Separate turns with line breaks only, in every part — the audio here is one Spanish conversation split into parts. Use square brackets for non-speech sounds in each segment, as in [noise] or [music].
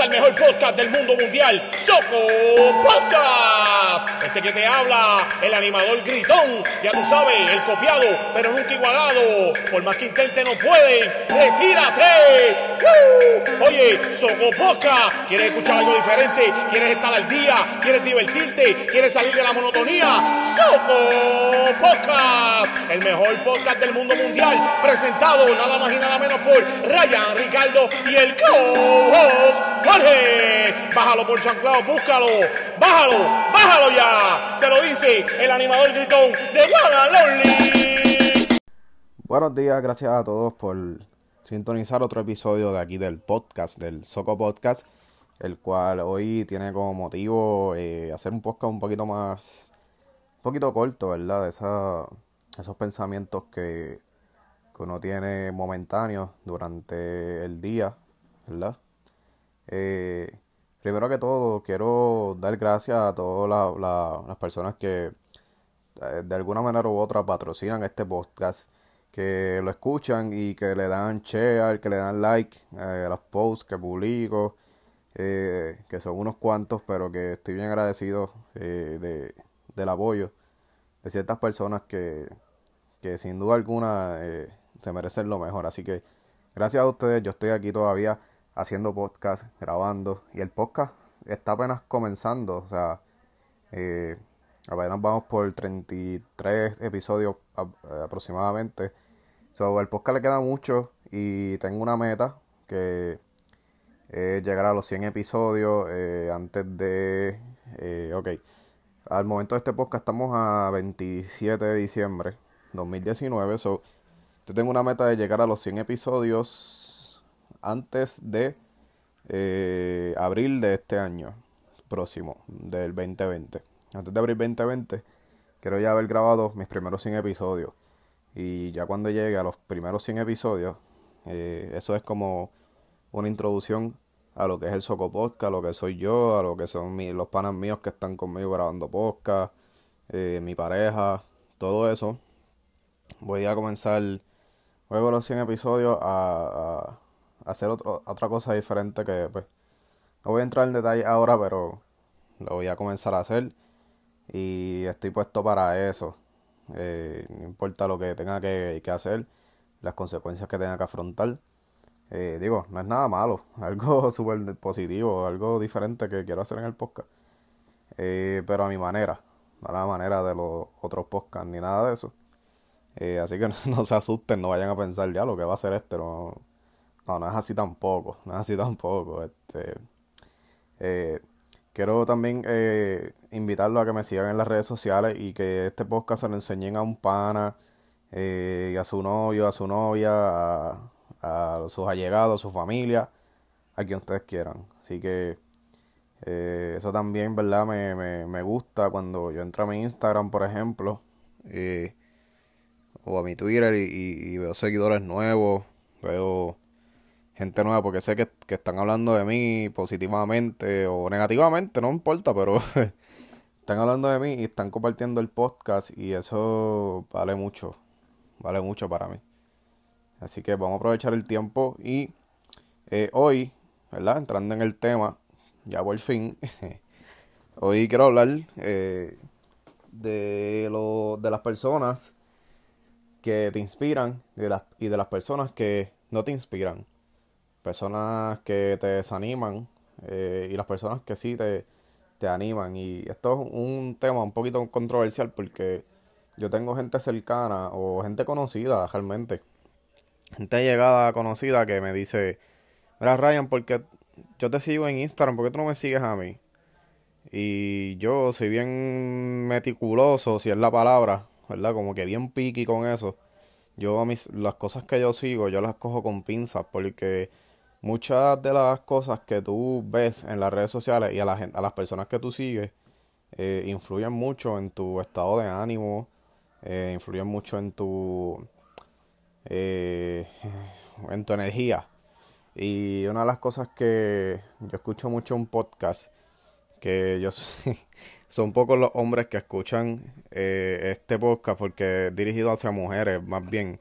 al mejor podcast del mundo mundial, Soco Podcast. Este que te habla, el animador gritón, ya tú sabes, el copiado, pero nunca igualado. Por más que intente no pueden, retírate. Oye, Soco Podcast, ¿quieres escuchar algo diferente? ¿Quieres estar al día? ¿Quieres divertirte? ¿Quieres salir de la monotonía? Soco Podcast, el mejor podcast del mundo mundial, presentado nada más y nada menos por Ryan, Ricardo y el co-host Jorge. Bájalo por San Claudio, búscalo, bájalo, bájalo ya. Te lo dice el animador gritón de Lonely.
Buenos días, gracias a todos por sintonizar otro episodio de aquí del podcast, del Soco Podcast, el cual hoy tiene como motivo eh, hacer un podcast un poquito más, un poquito corto, ¿verdad? Esa, esos pensamientos que, que uno tiene momentáneos durante el día, ¿verdad? Eh, primero que todo, quiero dar gracias a todas las personas que eh, de alguna manera u otra patrocinan este podcast, que lo escuchan y que le dan share, que le dan like eh, a los posts que publico, que son unos cuantos, pero que estoy bien agradecido de, del apoyo de ciertas personas que, que sin duda alguna se merecen lo mejor. Así que gracias a ustedes, yo estoy aquí todavía haciendo podcast, grabando. Y el podcast está apenas comenzando. O sea, eh, apenas vamos por 33 episodios aproximadamente. So, el podcast le queda mucho y tengo una meta que es llegar a los 100 episodios eh, antes de... Eh, ok, al momento de este podcast estamos a 27 de diciembre 2019. So, yo tengo una meta de llegar a los 100 episodios antes de eh, abril de este año próximo, del 2020. Antes de abril 2020, quiero ya haber grabado mis primeros 100 episodios. Y ya cuando llegue a los primeros 100 episodios, eh, eso es como una introducción a lo que es el Soco Podcast, a lo que soy yo, a lo que son los panas míos que están conmigo grabando podcast, eh, mi pareja, todo eso. Voy a comenzar luego los 100 episodios a, hacer otra cosa diferente que pues no voy a entrar en detalle ahora, pero lo voy a comenzar a hacer y estoy puesto para eso. Eh, no importa lo que tenga que, hacer, las consecuencias que tenga que afrontar. Eh, digo, no es nada malo, [laughs] algo súper positivo, algo diferente que quiero hacer en el podcast. Eh, pero a mi manera, no a la manera de los otros podcasts ni nada de eso. Eh, así que [laughs] no, se asusten, no vayan a pensar ya lo que va a hacer este. No, no, es así tampoco. No es así tampoco. Este, quiero también eh, invitarlo a que me sigan en las redes sociales y que este podcast se lo enseñen a un pana, y a su novio, a su novia, a, a sus allegados, a su familia, a quien ustedes quieran. Así que eso también, ¿verdad? Me, me, me, gusta cuando yo entro a mi Instagram, por ejemplo. Eh, o a mi Twitter y, veo seguidores nuevos, veo gente nueva porque sé que, están hablando de mí positivamente o negativamente, no importa, pero [laughs] están hablando de mí y están compartiendo el podcast y eso vale mucho, vale mucho para mí. Así que vamos a aprovechar el tiempo y eh, hoy, ¿verdad? Entrando en el tema, ya por fin, [laughs] hoy quiero hablar eh, de, lo, de las personas que te inspiran de, las, y de las personas que no te inspiran. Personas que te desaniman eh, y las personas que sí te, te animan. Y esto es un tema un poquito controversial porque yo tengo gente cercana o gente conocida realmente. Gente llegada conocida que me dice, mira Ryan, porque yo te sigo en Instagram, ¿por qué tú no me sigues a mí? Y yo soy bien meticuloso, si es la palabra, ¿verdad? Como que bien piqui con eso. Yo, mis, las cosas que yo sigo, yo las cojo con pinzas porque muchas de las cosas que tú ves en las redes sociales y a, la, a las personas que tú sigues eh, influyen mucho en tu estado de ánimo, eh, influyen mucho en tu, eh, en tu energía. Y una de las cosas que yo escucho mucho un podcast que yo [laughs] son pocos los hombres que escuchan este podcast porque es dirigido hacia mujeres más bien.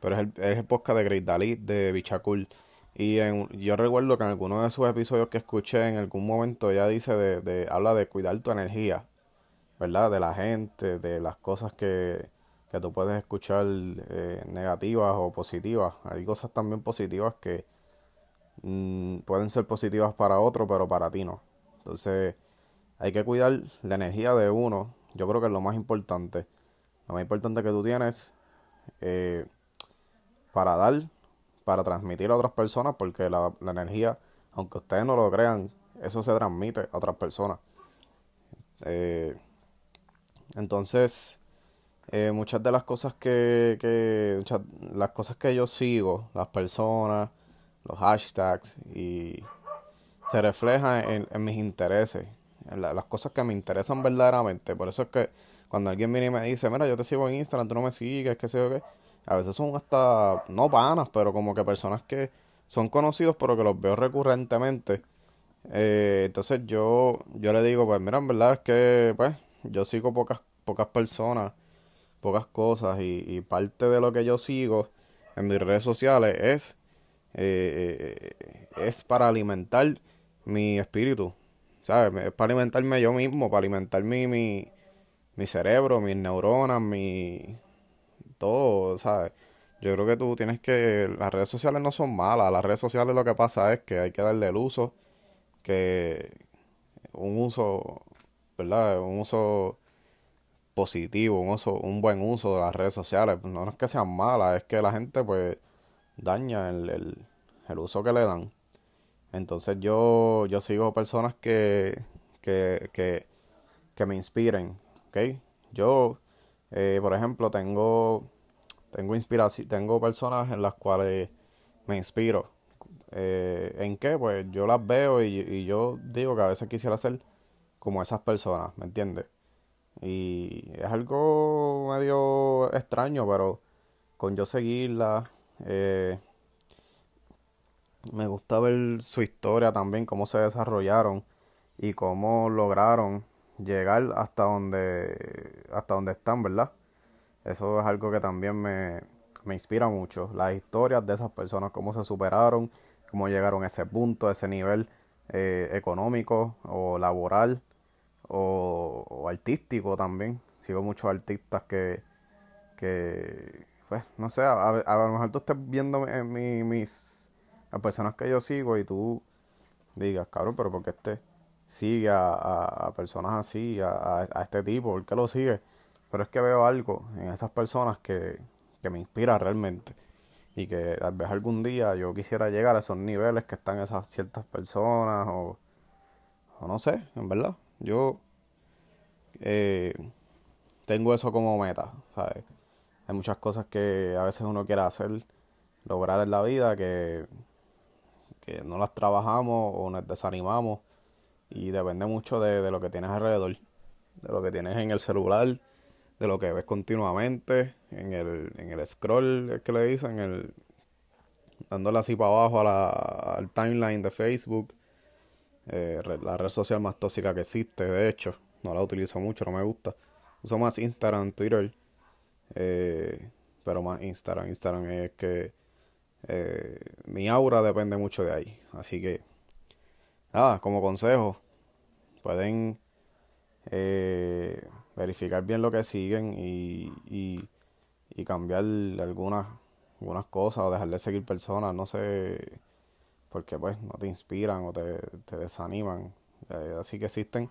Pero es el, es el podcast de Great Dalit de Bichacul. Y en, yo recuerdo que en alguno de sus episodios que escuché en algún momento ella dice de, de habla de cuidar tu energía, ¿verdad? De la gente, de las cosas que, que tú puedes escuchar eh, negativas o positivas. Hay cosas también positivas que mm, pueden ser positivas para otro, pero para ti no. Entonces hay que cuidar la energía de uno. Yo creo que es lo más importante. Lo más importante que tú tienes eh, para dar para transmitir a otras personas, porque la, energía, aunque ustedes no lo crean, eso se transmite a otras personas. Eh, entonces, eh, muchas de las cosas que, que las cosas que yo sigo, las personas, los hashtags, y se reflejan en, mis intereses, en las cosas que me interesan verdaderamente. Por eso es que cuando alguien viene y me dice, mira, yo te sigo en Instagram, tú no me sigues, qué sé yo qué a veces son hasta, no panas, pero como que personas que son conocidos, pero que los veo recurrentemente. Eh, entonces yo, yo le digo, pues mira, en verdad es que, pues, yo sigo pocas, pocas personas, pocas cosas, y, parte de lo que yo sigo en mis redes sociales es, eh, es para alimentar mi espíritu, ¿sabes? Es para alimentarme yo mismo, para alimentar mi, mi, mi cerebro, mis neuronas, mi, todo, ¿sabes? Yo creo que tú tienes que... Las redes sociales no son malas, las redes sociales lo que pasa es que hay que darle el uso, que un uso, ¿verdad? Un uso positivo, un uso, un buen uso de las redes sociales. No es que sean malas, es que la gente pues daña el, el, el uso que le dan. Entonces yo, yo sigo personas que, que, que, que me inspiren, ¿ok? Yo eh, por ejemplo, tengo, tengo inspiración, tengo personas en las cuales me inspiro. Eh, ¿En qué? Pues yo las veo y, yo digo que a veces quisiera ser como esas personas, ¿me entiendes? Y es algo medio extraño, pero con yo seguirla, eh, me gusta ver su historia también, cómo se desarrollaron y cómo lograron llegar hasta donde, hasta donde están, ¿verdad? Eso es algo que también me, inspira mucho. Las historias de esas personas, cómo se superaron, cómo llegaron a ese punto, a ese nivel eh, económico o laboral o, artístico también. Sigo muchos artistas que, que pues, no sé, a, lo mejor tú estés viendo mi, mis, las personas que yo sigo y tú digas, cabrón, pero porque este sigue a, personas así, a, a, este tipo, ¿por qué lo sigue? Pero es que veo algo en esas personas que, que me inspira realmente. Y que tal vez algún día yo quisiera llegar a esos niveles que están esas ciertas personas o, o no sé, en verdad. Yo eh, tengo eso como meta, ¿sabes? Hay muchas cosas que a veces uno quiere hacer, lograr en la vida que, que no las trabajamos o nos desanimamos y depende mucho de, de lo que tienes alrededor, de lo que tienes en el celular, de lo que ves continuamente, en el, en el scroll que le dicen, el, dándole así para abajo a la, al timeline de Facebook, eh, la red social más tóxica que existe, de hecho, no la utilizo mucho, no me gusta. Uso más Instagram, Twitter, eh, pero más Instagram. Instagram es que eh, mi aura depende mucho de ahí. Así que, nada, como consejo, pueden eh, verificar bien lo que siguen y, y, y cambiar algunas, algunas cosas o dejar de seguir personas, no sé, porque pues no te inspiran o te, te desaniman. Eh, así que existen,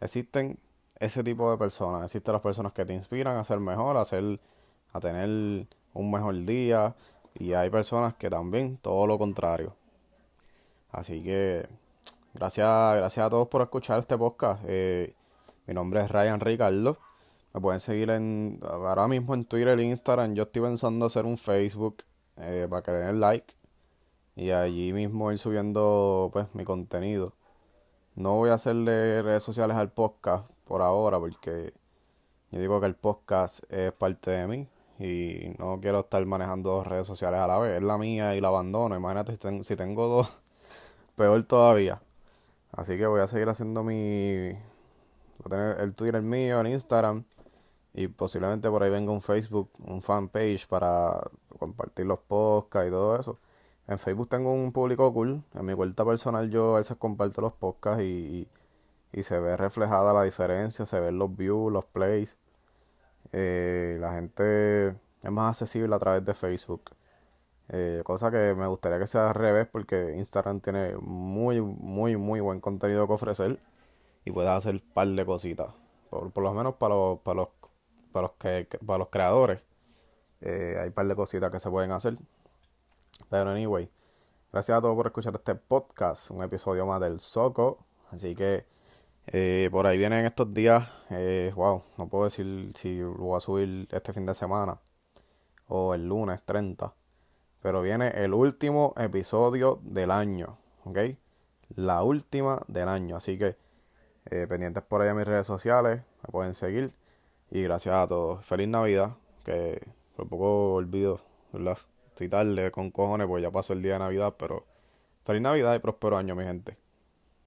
existen ese tipo de personas, existen las personas que te inspiran a ser mejor, a, ser, a tener un mejor día y hay personas que también todo lo contrario. Así que gracias, gracias a todos por escuchar este podcast. Eh, mi nombre es Ryan Ricardo. Me pueden seguir en ahora mismo en Twitter e Instagram. Yo estoy pensando hacer un Facebook eh, para que le den like. Y allí mismo ir subiendo pues mi contenido. No voy a hacerle redes sociales al podcast por ahora porque yo digo que el podcast es parte de mí y no quiero estar manejando dos redes sociales a la vez. Es la mía y la abandono. Imagínate si tengo dos, [laughs] peor todavía. Así que voy a seguir haciendo mi, Voy a tener el Twitter mío, el Instagram y posiblemente por ahí venga un Facebook, un fanpage para compartir los podcasts y todo eso. En Facebook tengo un público cool. En mi cuenta personal yo a veces comparto los podcasts y, y, se ve reflejada la diferencia, se ven los views, los plays. Eh, la gente es más accesible a través de Facebook. Eh, cosa que me gustaría que sea al revés porque Instagram tiene muy, muy, muy buen contenido que ofrecer y puedes hacer un par de cositas. Por, por lo menos para los, para los, para los, que, para los creadores. Eh, hay un par de cositas que se pueden hacer. Pero anyway, gracias a todos por escuchar este podcast, un episodio más del Soco. Así que eh, por ahí vienen estos días. wow, no puedo decir si lo voy a subir este fin de semana o el lunes 30. Pero viene el último episodio del año, ¿ok? La última del año. Así que eh, pendientes por ahí a mis redes sociales, me pueden seguir. Y gracias a todos. Feliz Navidad, que por poco olvido, ¿verdad? Estoy tarde con cojones, pues ya pasó el día de Navidad, pero feliz Navidad y próspero año, mi gente.